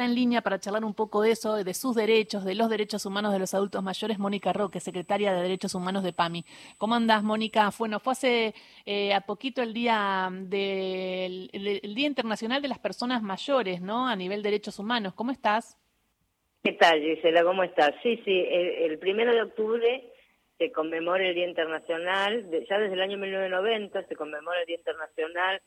está en línea para charlar un poco de eso, de sus derechos, de los derechos humanos de los adultos mayores, Mónica Roque, secretaria de Derechos Humanos de PAMI. ¿Cómo andás, Mónica? Bueno, fue hace eh, a poquito el día del Día Internacional de las Personas Mayores, ¿no? A nivel derechos humanos. ¿Cómo estás? ¿Qué tal, Gisela? ¿Cómo estás? Sí, sí, el, primero de octubre se conmemora el Día Internacional, ya desde el año 1990 se conmemora el Día Internacional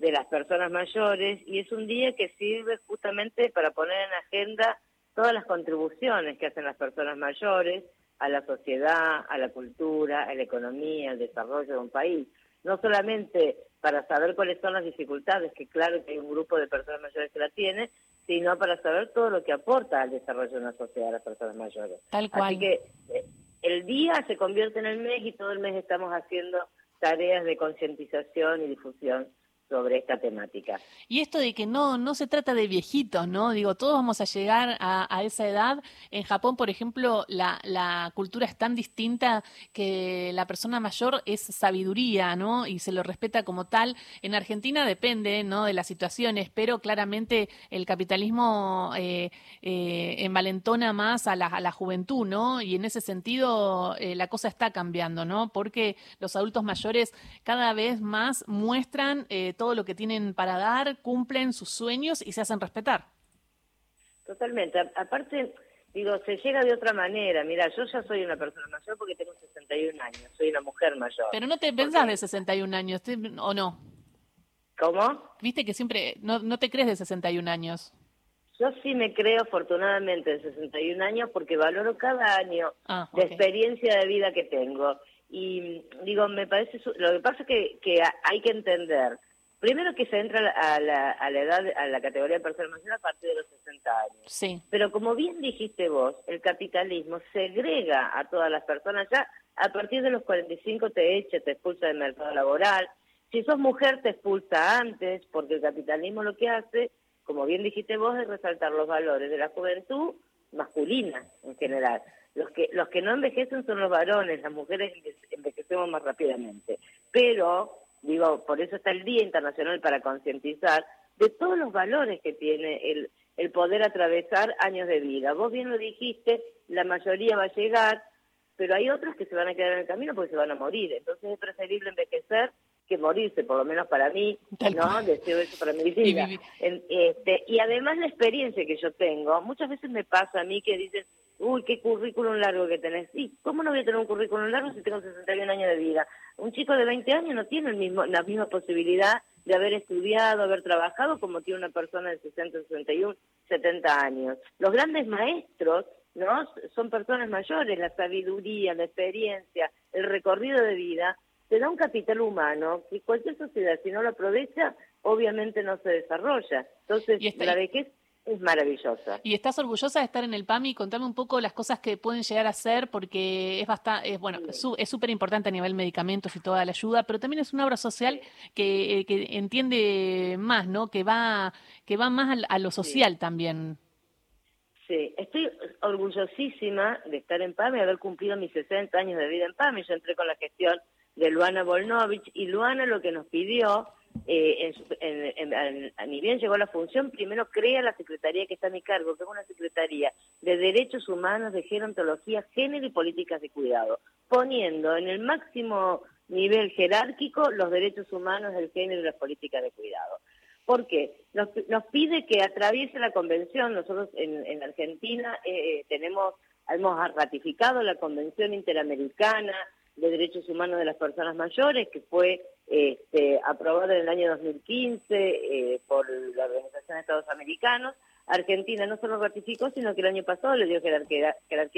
de las Personas Mayores y es un día que sirve justamente para poner en agenda todas las contribuciones que hacen las personas mayores a la sociedad, a la cultura, a la economía, al desarrollo de un país. No solamente para saber cuáles son las dificultades, que claro que hay un grupo de personas mayores que la tiene, sino para saber todo lo que aporta al desarrollo de una sociedad a las personas mayores. Tal cual. Así que eh, el día se convierte en el mes y todo el mes estamos haciendo tareas de concientización y difusión sobre esta temática. Y esto de que no, no se trata de viejitos, ¿no? Digo, todos vamos a llegar a, esa edad. En Japón, por ejemplo, la, la, cultura es tan distinta que la persona mayor es sabiduría, ¿no? Y se lo respeta como tal. En Argentina depende, ¿no? De las situaciones, pero claramente el capitalismo eh, eh, envalentona más a la, a la, juventud, ¿no? Y en ese sentido eh, la cosa está cambiando, ¿no? Porque los adultos mayores cada vez más muestran todo lo que tienen para dar, cumplen sus sueños y se hacen respetar. Totalmente. Aparte, digo, se llega de otra manera. Mira, yo ya soy una persona mayor porque tengo 61 años, soy una mujer mayor. Pero no te pensás de 61 años, ¿o no? ¿Cómo? Viste que siempre, no, no te crees de 61 años. Yo sí me creo afortunadamente de 61 años porque valoro cada año ah, de experiencia de vida que tengo. Y digo, me parece, lo que pasa es que, que hay que entender Primero que se entra a la, a la edad, a la categoría de persona mayor a partir de los 60 años. Sí. Pero como bien dijiste vos, el capitalismo segrega a todas las personas ya a partir de los 45 te echa, te expulsa del mercado laboral. Si sos mujer te expulsa antes, porque el capitalismo lo que hace, como bien dijiste vos, es resaltar los valores de la juventud masculina en general. Los que, los que no envejecen son los varones, las mujeres envejecemos más rápidamente. Pero digo, por eso está el Día Internacional para concientizar de todos los valores que tiene el, el poder atravesar años de vida. Vos bien lo dijiste, la mayoría va a llegar, pero hay otros que se van a quedar en el camino porque se van a morir. Entonces es preferible envejecer que morirse, por lo menos para mí, ¿no? Deseo eso para mi vida. este, y además la experiencia que yo tengo, muchas veces me pasa a mí que dicen, uy, qué currículum largo que tenés. Y ¿cómo no voy a tener un currículum largo si tengo 61 años de vida? Un chico de 20 años no tiene el mismo, la misma posibilidad de haber estudiado, haber trabajado como tiene una persona de 60, 61, 70 años. Los grandes maestros, ¿no? Son personas mayores, la sabiduría, la experiencia, el recorrido de vida, te da un capital humano que cualquier sociedad, si no lo aprovecha, obviamente no se desarrolla. Entonces, la vejez es maravillosa. ¿Y estás orgullosa de estar en el PAMI? Contame un poco las cosas que pueden llegar a ser, porque es bastante, es, bueno, es súper importante a nivel medicamentos y toda la ayuda, pero también es una obra social que, eh, que entiende más, ¿no? Que va, que va más a, lo social también. Sí, estoy orgullosísima de estar en PAMI, haber cumplido mis 60 años de vida en PAMI. Yo entré con la gestión de Luana Volnovich y Luana lo que nos pidió eh, en, a ni bien llegó la función, primero crea la secretaría que está a mi cargo, que es una secretaría de Derechos Humanos, de Gerontología, Género y Políticas de Cuidado, poniendo en el máximo nivel jerárquico los derechos humanos, el género y las políticas de cuidado. ¿Por qué? Nos, nos pide que atraviese la convención. Nosotros en, en Argentina eh, tenemos, hemos ratificado la Convención Interamericana de Derechos Humanos de las Personas Mayores, que fue este, aprobada en el año 2015 eh, por la Organización de Estados Americanos. Argentina no solo ratificó, sino que el año pasado le dio jerarquía,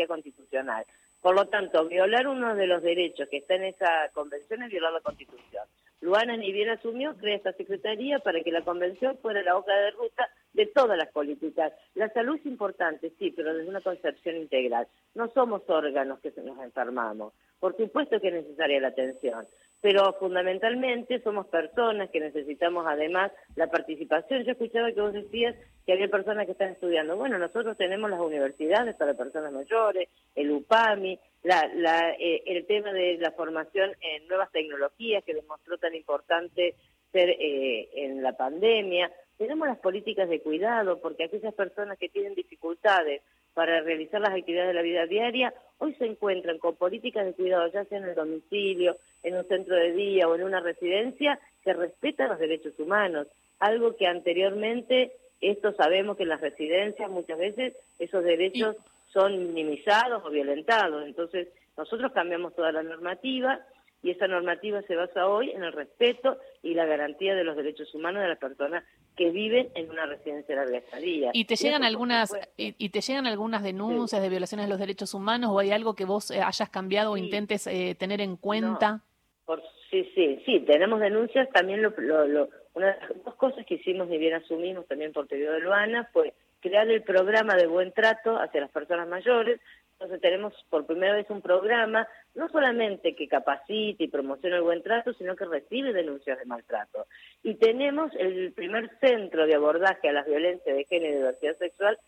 constitucional. Por lo tanto, violar uno de los derechos que está en esa convención es violar la Constitución. Luana ni bien asumió, crea esta secretaría para que la convención fuera la hoja de ruta de todas las políticas. La salud es importante, sí, pero desde una concepción integral. No somos órganos que nos enfermamos. Por supuesto que es necesaria la atención, pero fundamentalmente somos personas que necesitamos además la participación. Yo escuchaba que vos decías que había personas que están estudiando. Bueno, nosotros tenemos las universidades para personas mayores, el UPAMI, la, eh, el tema de la formación en nuevas tecnologías que demostró tan importante ser eh, en la pandemia. tenemos las políticas de cuidado, porque aquellas personas que tienen dificultades para realizar las actividades de la vida diaria, hoy se encuentran con políticas de cuidado, ya sea en el domicilio, en un centro de día o en una residencia, que respetan los derechos humanos, algo que anteriormente, esto sabemos que en las residencias muchas veces esos derechos son minimizados o violentados, entonces nosotros cambiamos toda la normativa y esa normativa se basa hoy en el respeto y la garantía de los derechos humanos de las personas que viven en una residencia de larga estadía. ¿Y te llegan algunas y, te llegan algunas denuncias de violaciones de los derechos humanos o hay algo que vos eh, hayas cambiado o intentes eh, tener en cuenta? por, sí, sí, sí, tenemos denuncias. También lo, lo, una de las dos cosas que hicimos y bien asumimos también por pedido de Luana fue crear el programa de buen trato hacia las personas mayores, entonces tenemos por primera vez un programa, no solamente que capacite y promocione el buen trato, sino que recibe denuncias de maltrato. Y tenemos el primer centro de abordaje a las violencias de género y diversidad sexual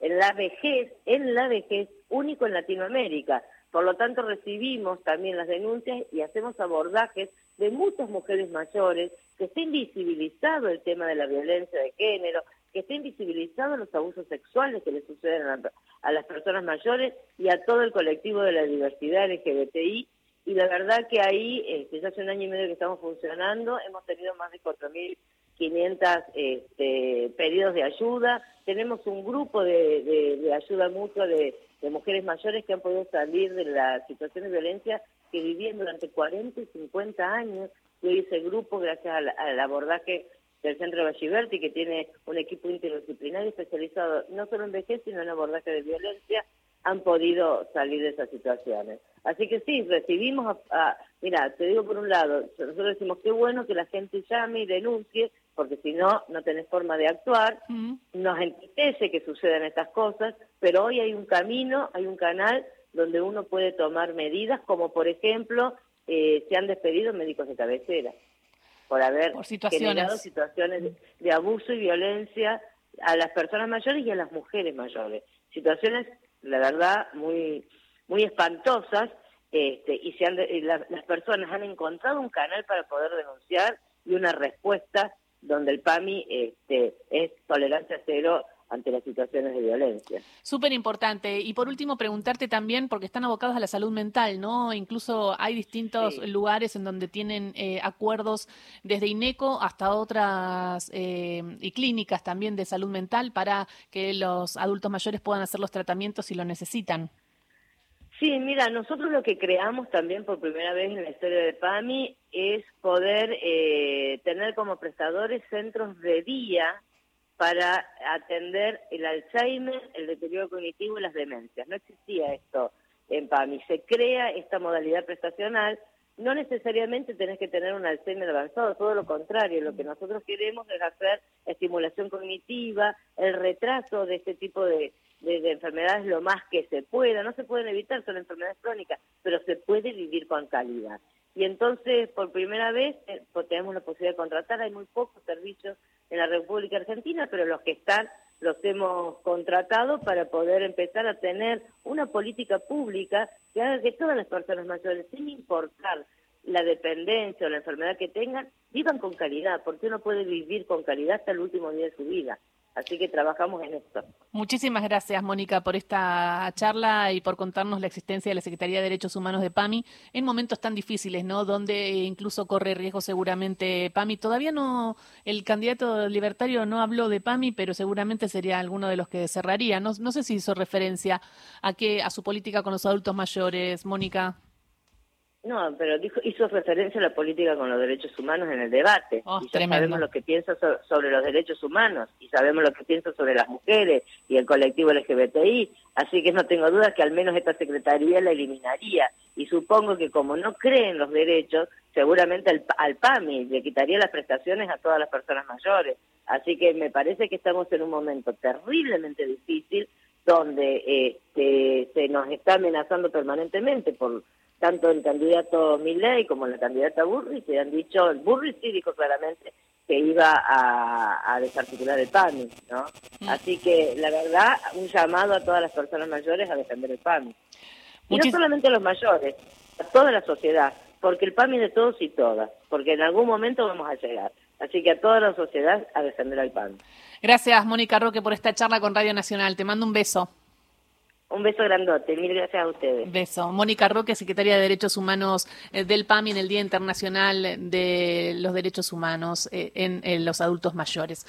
en la vejez, en la vejez, único en Latinoamérica. Por lo tanto, recibimos también las denuncias y hacemos abordajes de muchas mujeres mayores que esté invisibilizado el tema de la violencia de género, que esté invisibilizado los abusos sexuales que le suceden a, las personas mayores y a todo el colectivo de la diversidad LGBTI. Y la verdad que ahí, este, ya hace un año y medio que estamos funcionando, hemos tenido más de 4.500 este, pedidos de ayuda. Tenemos un grupo de, ayuda mutua de, mujeres mayores que han podido salir de la situación de violencia que vivían durante 40 y 50 años. Y hoy ese grupo, gracias al abordaje del Centro Valliberti, que tiene un equipo interdisciplinario especializado no solo en vejez, sino en abordaje de violencia, han podido salir de esas situaciones. Así que sí, recibimos, a, mira, te digo por un lado, nosotros decimos qué bueno que la gente llame y denuncie, porque si no, no tenés forma de actuar, mm. nos entristece que sucedan estas cosas, pero hoy hay un camino, hay un canal donde uno puede tomar medidas, como por ejemplo, eh, se han despedido médicos de cabecera por haber generado situaciones de, abuso y violencia a las personas mayores y a las mujeres mayores. Situaciones, la verdad, muy, muy espantosas este, y, se han las personas han encontrado un canal para poder denunciar y una respuesta donde el PAMI este, es tolerancia cero ante las situaciones de violencia. Súper importante. Y por último, preguntarte también, porque están abocados a la salud mental, ¿no? Incluso hay distintos lugares en donde tienen eh, acuerdos desde INECO hasta otras eh, y clínicas también de salud mental para que los adultos mayores puedan hacer los tratamientos si lo necesitan. Sí, mira, nosotros lo que creamos también por primera vez en la historia de PAMI es poder eh, tener como prestadores centros de día para atender el Alzheimer, el deterioro cognitivo y las demencias. No existía esto en PAMI. Se crea esta modalidad prestacional. No necesariamente tenés que tener un Alzheimer avanzado, todo lo contrario. Lo que nosotros queremos es hacer estimulación cognitiva, el retraso de este tipo de, de, enfermedades lo más que se pueda. No se pueden evitar, son enfermedades crónicas, pero se puede vivir con calidad. Y entonces, por primera vez, eh, tenemos la posibilidad de contratar. Hay muy pocos servicios en la República Argentina, pero los que están los hemos contratado para poder empezar a tener una política pública que haga que todas las personas mayores, sin importar la dependencia o la enfermedad que tengan, vivan con calidad, porque uno puede vivir con calidad hasta el último día de su vida. Así que trabajamos en esto. Muchísimas gracias, Mónica, por esta charla y por contarnos la existencia de la Secretaría de Derechos Humanos de PAMI en momentos tan difíciles, ¿no? Donde incluso corre riesgo seguramente PAMI. Todavía no, el candidato libertario no habló de PAMI, pero seguramente sería alguno de los que cerraría. No, sé si hizo referencia a que a su política con los adultos mayores, Mónica. No, pero dijo, hizo referencia a la política con los derechos humanos en el debate. Oh, y ya sabemos lo que piensa sobre los derechos humanos y sabemos lo que piensa sobre las mujeres y el colectivo LGBTI. Así que no tengo duda que al menos esta secretaría la eliminaría. Y supongo que como no cree en los derechos, seguramente al, al PAMI le quitaría las prestaciones a todas las personas mayores. Así que me parece que estamos en un momento terriblemente difícil donde este, se nos está amenazando permanentemente por tanto el candidato Milley como la candidata Burri se han dicho, el Burri sí dijo claramente que iba a, desarticular el PAMI, ¿no? Mm. Así que la verdad, un llamado a todas las personas mayores a defender el PAMI. Y no solamente a los mayores, a toda la sociedad, porque el PAMI es de todos y todas, porque en algún momento vamos a llegar. Así que a toda la sociedad a defender al PAN. Gracias, Mónica Roque, por esta charla con Radio Nacional. Te mando un beso. Un beso grandote, mil gracias a ustedes. Beso. Mónica Roque, secretaria de Derechos Humanos eh, del PAMI en el Día Internacional de los Derechos Humanos eh, en los Adultos Mayores.